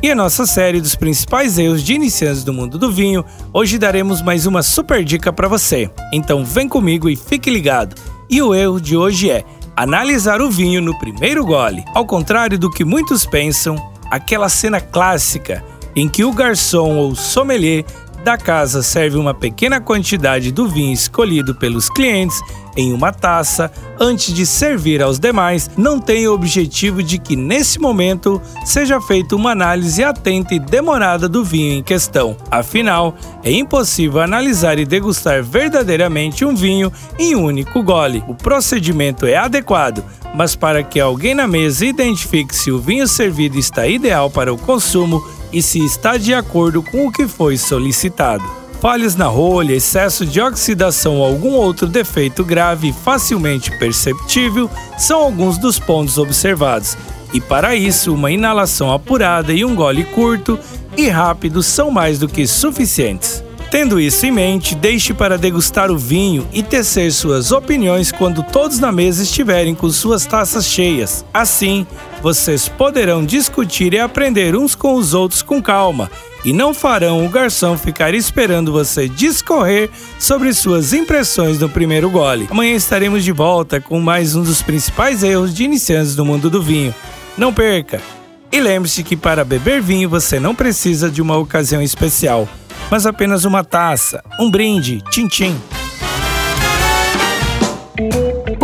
E a nossa série dos principais erros de iniciantes do mundo do vinho, hoje daremos mais uma super dica para você. Então vem comigo e fique ligado. E o erro de hoje é analisar o vinho no primeiro gole. Ao contrário do que muitos pensam, aquela cena clássica em que o garçom ou sommelier da casa serve uma pequena quantidade do vinho escolhido pelos clientes em uma taça antes de servir aos demais, não tem o objetivo de que nesse momento seja feita uma análise atenta e demorada do vinho em questão. Afinal, é impossível analisar e degustar verdadeiramente um vinho em um único gole. O procedimento é adequado, mas para que alguém na mesa identifique se o vinho servido está ideal para o consumo, e se está de acordo com o que foi solicitado. Falhas na rolha, excesso de oxidação ou algum outro defeito grave facilmente perceptível são alguns dos pontos observados, e para isso, uma inalação apurada e um gole curto e rápido são mais do que suficientes. Tendo isso em mente, deixe para degustar o vinho e tecer suas opiniões quando todos na mesa estiverem com suas taças cheias. Assim, vocês poderão discutir e aprender uns com os outros com calma e não farão o garçom ficar esperando você discorrer sobre suas impressões no primeiro gole. Amanhã estaremos de volta com mais um dos principais erros de iniciantes do mundo do vinho. Não perca! E lembre-se que para beber vinho você não precisa de uma ocasião especial mas apenas uma taça, um brinde, tchim-tchim.